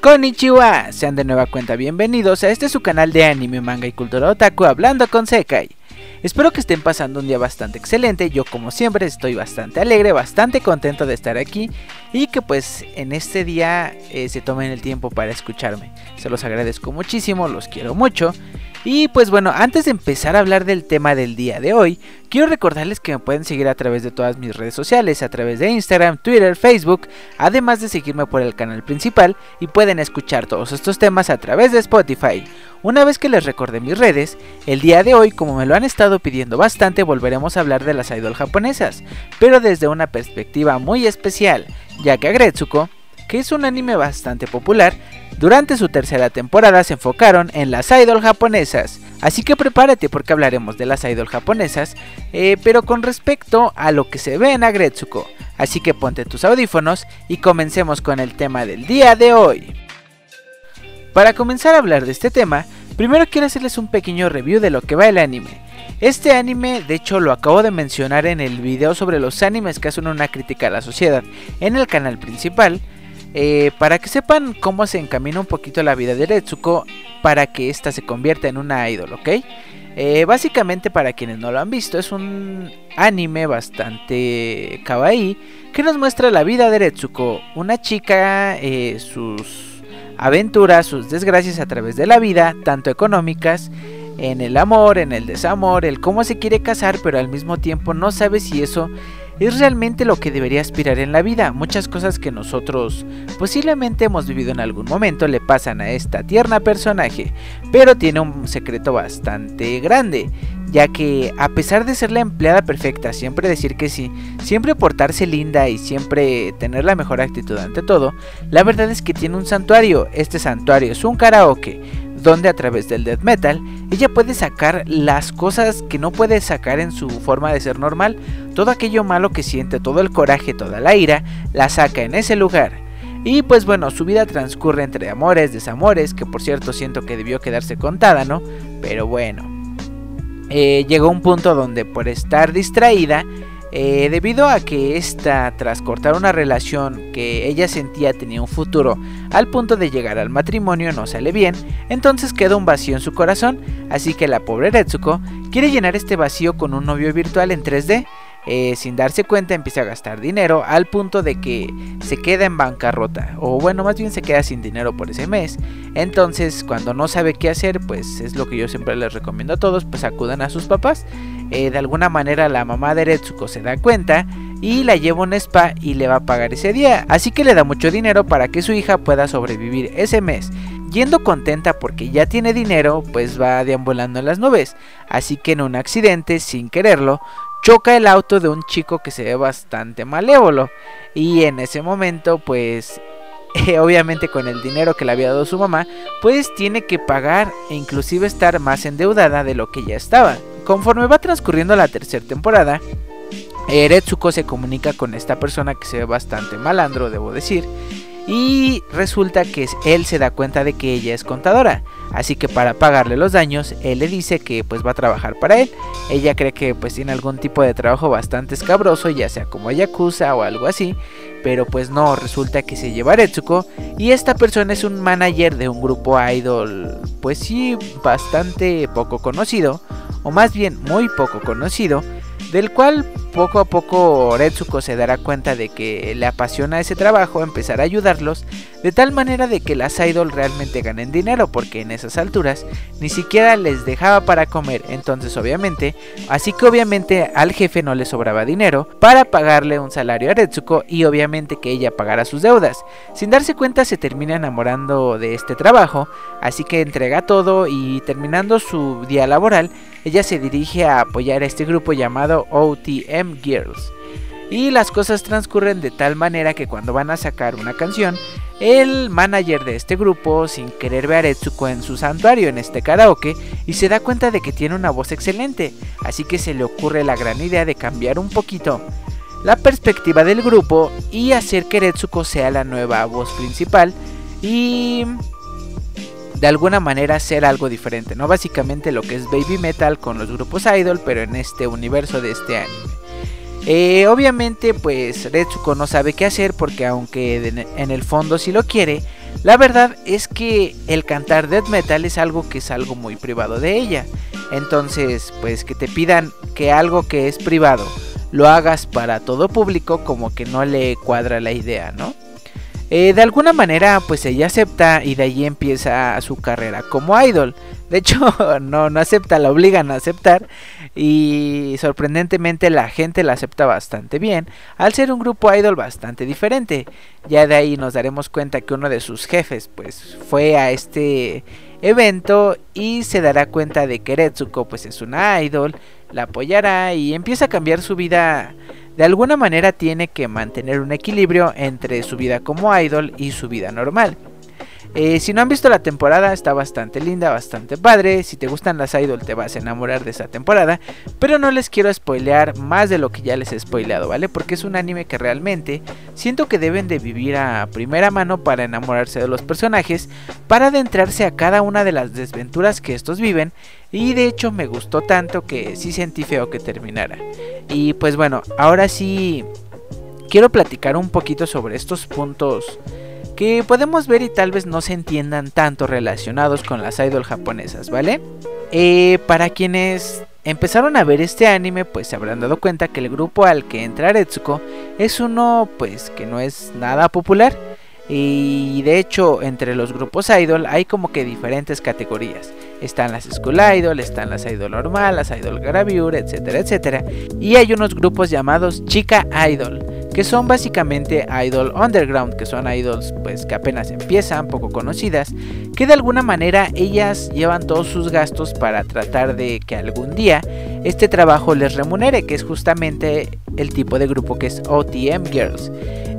Konnichiwa, sean de nueva cuenta bienvenidos a este su canal de anime, manga y cultura otaku hablando con Sekai. Espero que estén pasando un día bastante excelente, yo como siempre estoy bastante alegre, bastante contento de estar aquí y que pues en este día eh, se tomen el tiempo para escucharme. Se los agradezco muchísimo, los quiero mucho y pues bueno, antes de empezar a hablar del tema del día de hoy, quiero recordarles que me pueden seguir a través de todas mis redes sociales, a través de Instagram, Twitter, Facebook, además de seguirme por el canal principal y pueden escuchar todos estos temas a través de Spotify. Una vez que les recordé mis redes, el día de hoy, como me lo han estado pidiendo bastante, volveremos a hablar de las idol japonesas, pero desde una perspectiva muy especial, ya que Agretsuko, que es un anime bastante popular, durante su tercera temporada se enfocaron en las idol japonesas, así que prepárate porque hablaremos de las idol japonesas, eh, pero con respecto a lo que se ve en Agretsuko. Así que ponte tus audífonos y comencemos con el tema del día de hoy. Para comenzar a hablar de este tema, primero quiero hacerles un pequeño review de lo que va el anime. Este anime, de hecho, lo acabo de mencionar en el video sobre los animes que hacen una crítica a la sociedad en el canal principal. Eh, para que sepan cómo se encamina un poquito la vida de Retsuko para que ésta se convierta en una idol, ¿ok? Eh, básicamente para quienes no lo han visto es un anime bastante kawaii que nos muestra la vida de Retsuko, una chica, eh, sus aventuras, sus desgracias a través de la vida, tanto económicas, en el amor, en el desamor, el cómo se quiere casar, pero al mismo tiempo no sabe si eso es realmente lo que debería aspirar en la vida. Muchas cosas que nosotros posiblemente hemos vivido en algún momento le pasan a esta tierna personaje, pero tiene un secreto bastante grande, ya que a pesar de ser la empleada perfecta, siempre decir que sí, siempre portarse linda y siempre tener la mejor actitud ante todo, la verdad es que tiene un santuario. Este santuario es un karaoke donde a través del death metal ella puede sacar las cosas que no puede sacar en su forma de ser normal, todo aquello malo que siente, todo el coraje, toda la ira, la saca en ese lugar. Y pues bueno, su vida transcurre entre amores, desamores, que por cierto siento que debió quedarse contada, ¿no? Pero bueno, eh, llegó un punto donde por estar distraída, eh, debido a que esta, tras cortar una relación que ella sentía tenía un futuro, al punto de llegar al matrimonio no sale bien, entonces queda un vacío en su corazón, así que la pobre Retsuko quiere llenar este vacío con un novio virtual en 3D, eh, sin darse cuenta empieza a gastar dinero al punto de que se queda en bancarrota. O bueno más bien se queda sin dinero por ese mes. Entonces cuando no sabe qué hacer pues es lo que yo siempre les recomiendo a todos pues acudan a sus papás eh, de alguna manera la mamá de Retsuko se da cuenta y la lleva a un spa y le va a pagar ese día así que le da mucho dinero para que su hija pueda sobrevivir ese mes Yendo contenta porque ya tiene dinero, pues va deambulando en las nubes. Así que en un accidente, sin quererlo, choca el auto de un chico que se ve bastante malévolo. Y en ese momento, pues, obviamente con el dinero que le había dado su mamá, pues tiene que pagar e inclusive estar más endeudada de lo que ya estaba. Conforme va transcurriendo la tercera temporada, Eretsuko se comunica con esta persona que se ve bastante malandro, debo decir, y resulta que él se da cuenta de que ella es contadora. Así que para pagarle los daños, él le dice que pues va a trabajar para él. Ella cree que pues tiene algún tipo de trabajo bastante escabroso, ya sea como Yakuza o algo así. Pero pues no, resulta que se lleva a. Y esta persona es un manager de un grupo idol, pues sí, bastante poco conocido. O más bien muy poco conocido del cual poco a poco Retsuko se dará cuenta de que le apasiona ese trabajo, empezar a ayudarlos, de tal manera de que las idol realmente ganen dinero, porque en esas alturas ni siquiera les dejaba para comer, entonces obviamente, así que obviamente al jefe no le sobraba dinero para pagarle un salario a Retsuko y obviamente que ella pagara sus deudas. Sin darse cuenta se termina enamorando de este trabajo, así que entrega todo y terminando su día laboral, ella se dirige a apoyar a este grupo llamado OTM Girls. Y las cosas transcurren de tal manera que cuando van a sacar una canción, el manager de este grupo, sin querer ver a Retsuko en su santuario en este karaoke, y se da cuenta de que tiene una voz excelente, así que se le ocurre la gran idea de cambiar un poquito la perspectiva del grupo y hacer que Retsuko sea la nueva voz principal y de alguna manera ser algo diferente, ¿no? Básicamente lo que es baby metal con los grupos idol, pero en este universo de este anime. Eh, obviamente, pues Retsuko no sabe qué hacer porque aunque en el fondo sí lo quiere, La verdad es que el cantar death metal es algo que es algo muy privado de ella. Entonces, pues que te pidan que algo que es privado lo hagas para todo público como que no le cuadra la idea, ¿no? Eh, de alguna manera, pues ella acepta y de ahí empieza su carrera como idol. De hecho, no, no acepta, la obligan a aceptar. Y sorprendentemente la gente la acepta bastante bien. Al ser un grupo idol bastante diferente. Ya de ahí nos daremos cuenta que uno de sus jefes, pues, fue a este evento. Y se dará cuenta de que Retsuko, pues, es una idol. La apoyará y empieza a cambiar su vida de alguna manera tiene que mantener un equilibrio entre su vida como idol y su vida normal. Eh, si no han visto la temporada, está bastante linda, bastante padre. Si te gustan las idol, te vas a enamorar de esa temporada. Pero no les quiero spoilear más de lo que ya les he spoileado, ¿vale? Porque es un anime que realmente siento que deben de vivir a primera mano para enamorarse de los personajes, para adentrarse a cada una de las desventuras que estos viven. Y de hecho me gustó tanto que sí sentí feo que terminara. Y pues bueno, ahora sí quiero platicar un poquito sobre estos puntos que podemos ver y tal vez no se entiendan tanto relacionados con las idol japonesas, ¿vale? Eh, para quienes empezaron a ver este anime, pues se habrán dado cuenta que el grupo al que entra Retsuko es uno pues que no es nada popular. Y de hecho, entre los grupos idol hay como que diferentes categorías. Están las School Idol, están las Idol Normal, las Idol Gravure, etcétera, etcétera. Y hay unos grupos llamados Chica Idol que son básicamente idol underground, que son idols pues que apenas empiezan, poco conocidas, que de alguna manera ellas llevan todos sus gastos para tratar de que algún día este trabajo les remunere, que es justamente el tipo de grupo que es OTM Girls.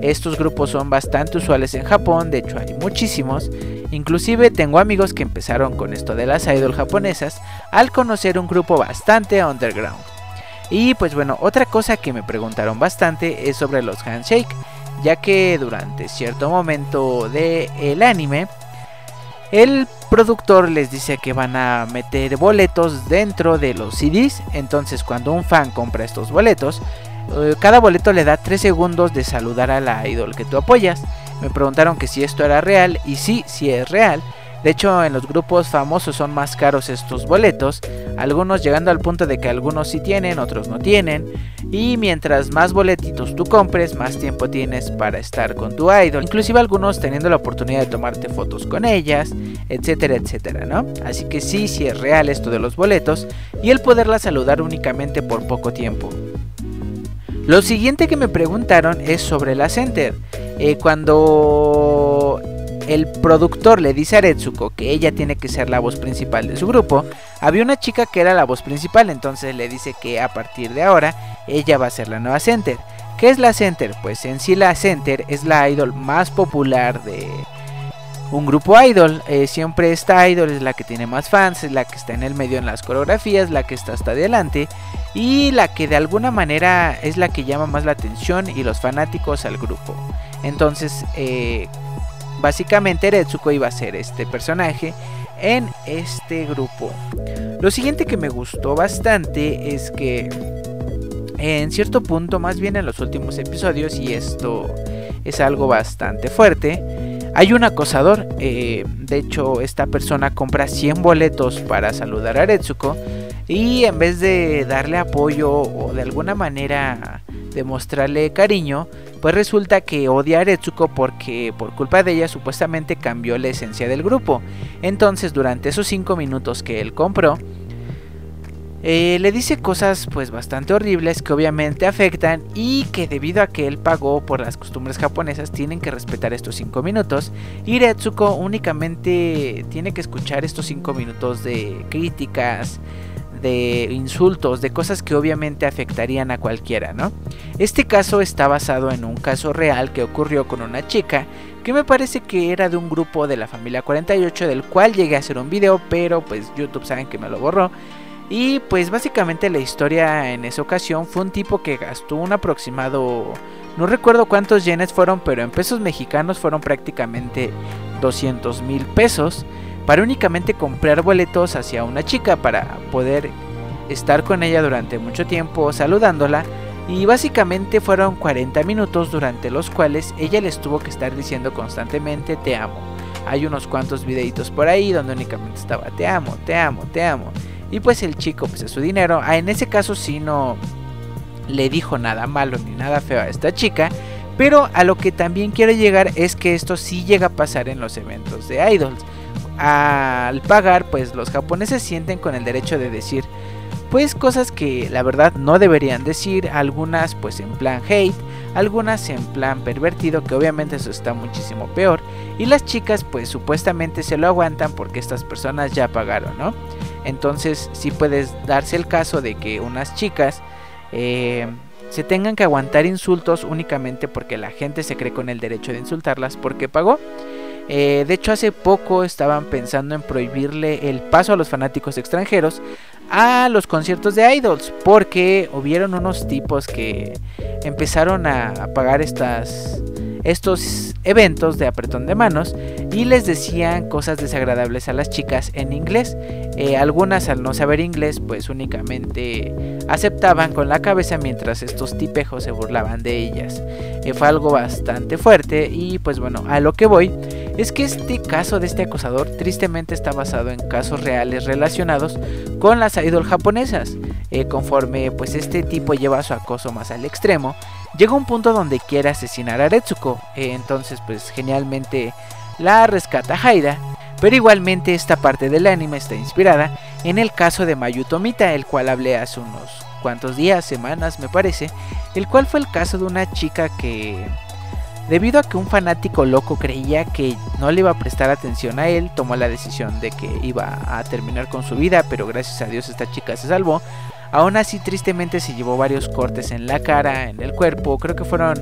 Estos grupos son bastante usuales en Japón, de hecho hay muchísimos. Inclusive tengo amigos que empezaron con esto de las idol japonesas al conocer un grupo bastante underground. Y pues bueno, otra cosa que me preguntaron bastante es sobre los handshake, ya que durante cierto momento del el anime, el productor les dice que van a meter boletos dentro de los CDs, entonces cuando un fan compra estos boletos, eh, cada boleto le da 3 segundos de saludar a la idol que tú apoyas. Me preguntaron que si esto era real y sí, sí es real. De hecho, en los grupos famosos son más caros estos boletos, algunos llegando al punto de que algunos sí tienen, otros no tienen. Y mientras más boletitos tú compres, más tiempo tienes para estar con tu idol. Inclusive algunos teniendo la oportunidad de tomarte fotos con ellas, etcétera, etcétera, ¿no? Así que sí, sí es real esto de los boletos y el poderla saludar únicamente por poco tiempo. Lo siguiente que me preguntaron es sobre la Center. Eh, cuando el productor le dice a Retsuko que ella tiene que ser la voz principal de su grupo, había una chica que era la voz principal, entonces le dice que a partir de ahora ella va a ser la nueva Center. ¿Qué es la Center? Pues en sí la Center es la idol más popular de un grupo idol. Eh, siempre esta idol es la que tiene más fans, es la que está en el medio en las coreografías, la que está hasta adelante y la que de alguna manera es la que llama más la atención y los fanáticos al grupo. Entonces, eh, Básicamente Retsuko iba a ser este personaje en este grupo. Lo siguiente que me gustó bastante es que en cierto punto, más bien en los últimos episodios, y esto es algo bastante fuerte, hay un acosador. Eh, de hecho, esta persona compra 100 boletos para saludar a Retsuko y en vez de darle apoyo o de alguna manera demostrarle cariño, pues resulta que odia a Retsuko porque por culpa de ella supuestamente cambió la esencia del grupo. Entonces durante esos 5 minutos que él compró, eh, le dice cosas pues bastante horribles que obviamente afectan y que debido a que él pagó por las costumbres japonesas tienen que respetar estos 5 minutos y Retsuko únicamente tiene que escuchar estos 5 minutos de críticas, de insultos, de cosas que obviamente afectarían a cualquiera, ¿no? Este caso está basado en un caso real que ocurrió con una chica que me parece que era de un grupo de la familia 48 del cual llegué a hacer un video, pero pues YouTube saben que me lo borró. Y pues básicamente la historia en esa ocasión fue un tipo que gastó un aproximado, no recuerdo cuántos yenes fueron, pero en pesos mexicanos fueron prácticamente 200 mil pesos para únicamente comprar boletos hacia una chica para poder estar con ella durante mucho tiempo saludándola y básicamente fueron 40 minutos durante los cuales ella les tuvo que estar diciendo constantemente te amo. hay unos cuantos videitos por ahí donde únicamente estaba te amo, te amo, te amo. Y pues el chico pues es su dinero. Ah, en ese caso sí no le dijo nada malo ni nada feo a esta chica. Pero a lo que también quiero llegar es que esto sí llega a pasar en los eventos de idols. Al pagar pues los japoneses sienten con el derecho de decir pues cosas que la verdad no deberían decir, algunas pues en plan hate, algunas en plan pervertido, que obviamente eso está muchísimo peor, y las chicas pues supuestamente se lo aguantan porque estas personas ya pagaron, ¿no? Entonces sí puedes darse el caso de que unas chicas eh, se tengan que aguantar insultos únicamente porque la gente se cree con el derecho de insultarlas porque pagó. Eh, de hecho, hace poco estaban pensando en prohibirle el paso a los fanáticos extranjeros a los conciertos de idols porque hubieron unos tipos que empezaron a pagar estas estos eventos de apretón de manos y les decían cosas desagradables a las chicas en inglés. Eh, algunas al no saber inglés pues únicamente aceptaban con la cabeza mientras estos tipejos se burlaban de ellas. Eh, fue algo bastante fuerte y pues bueno, a lo que voy es que este caso de este acosador tristemente está basado en casos reales relacionados con las idol japonesas. Eh, conforme pues este tipo lleva su acoso más al extremo, llega un punto donde quiere asesinar a Retsuko. Eh, entonces pues genialmente la rescata Haida. Pero igualmente esta parte del anime está inspirada en el caso de Mayuto Mita, el cual hablé hace unos cuantos días, semanas me parece, el cual fue el caso de una chica que Debido a que un fanático loco creía que no le iba a prestar atención a él, tomó la decisión de que iba a terminar con su vida, pero gracias a Dios esta chica se salvó. Aún así, tristemente se llevó varios cortes en la cara, en el cuerpo, creo que fueron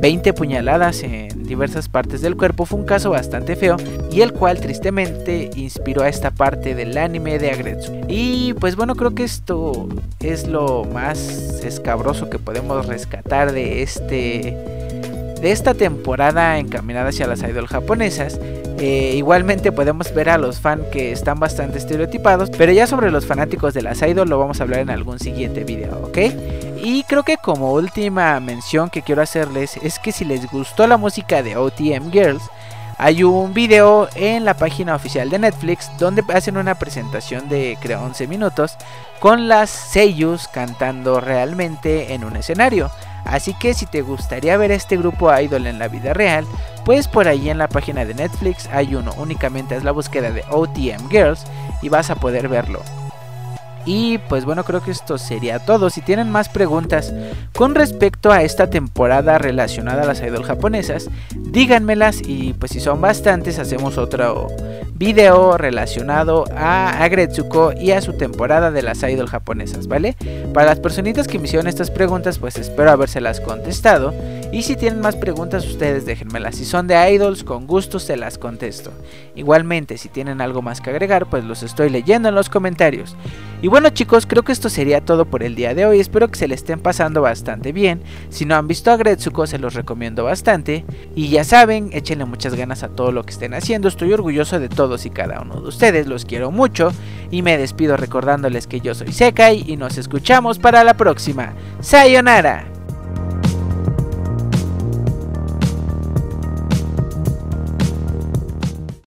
20 puñaladas en diversas partes del cuerpo. Fue un caso bastante feo y el cual tristemente inspiró a esta parte del anime de Agretsu. Y pues bueno, creo que esto es lo más escabroso que podemos rescatar de este de esta temporada encaminada hacia las idol japonesas. Eh, igualmente podemos ver a los fans que están bastante estereotipados, pero ya sobre los fanáticos de las idol lo vamos a hablar en algún siguiente video, ¿ok? Y creo que como última mención que quiero hacerles es que si les gustó la música de OTM Girls, hay un video en la página oficial de Netflix donde hacen una presentación de creo 11 minutos con las seiyus cantando realmente en un escenario. Así que si te gustaría ver este grupo idol en la vida real, pues por ahí en la página de Netflix hay uno, únicamente es la búsqueda de OTM Girls y vas a poder verlo. Y pues bueno, creo que esto sería todo. Si tienen más preguntas con respecto a esta temporada relacionada a las idol japonesas, díganmelas y pues si son bastantes hacemos otro video relacionado a Agretsuko y a su temporada de las idol japonesas, ¿vale? Para las personitas que me hicieron estas preguntas, pues espero habérselas contestado. Y si tienen más preguntas, ustedes déjenmelas. Si son de idols, con gusto se las contesto. Igualmente, si tienen algo más que agregar, pues los estoy leyendo en los comentarios. Y bueno chicos, creo que esto sería todo por el día de hoy. Espero que se le estén pasando Si no han visto a Gretsuko, se los recomiendo bastante. Y ya saben, échenle muchas ganas a todo lo que estén haciendo. Estoy orgulloso de todos y cada uno de ustedes. Los quiero mucho. Y me despido recordándoles que yo soy Sekai y nos escuchamos para la próxima. Sayonara.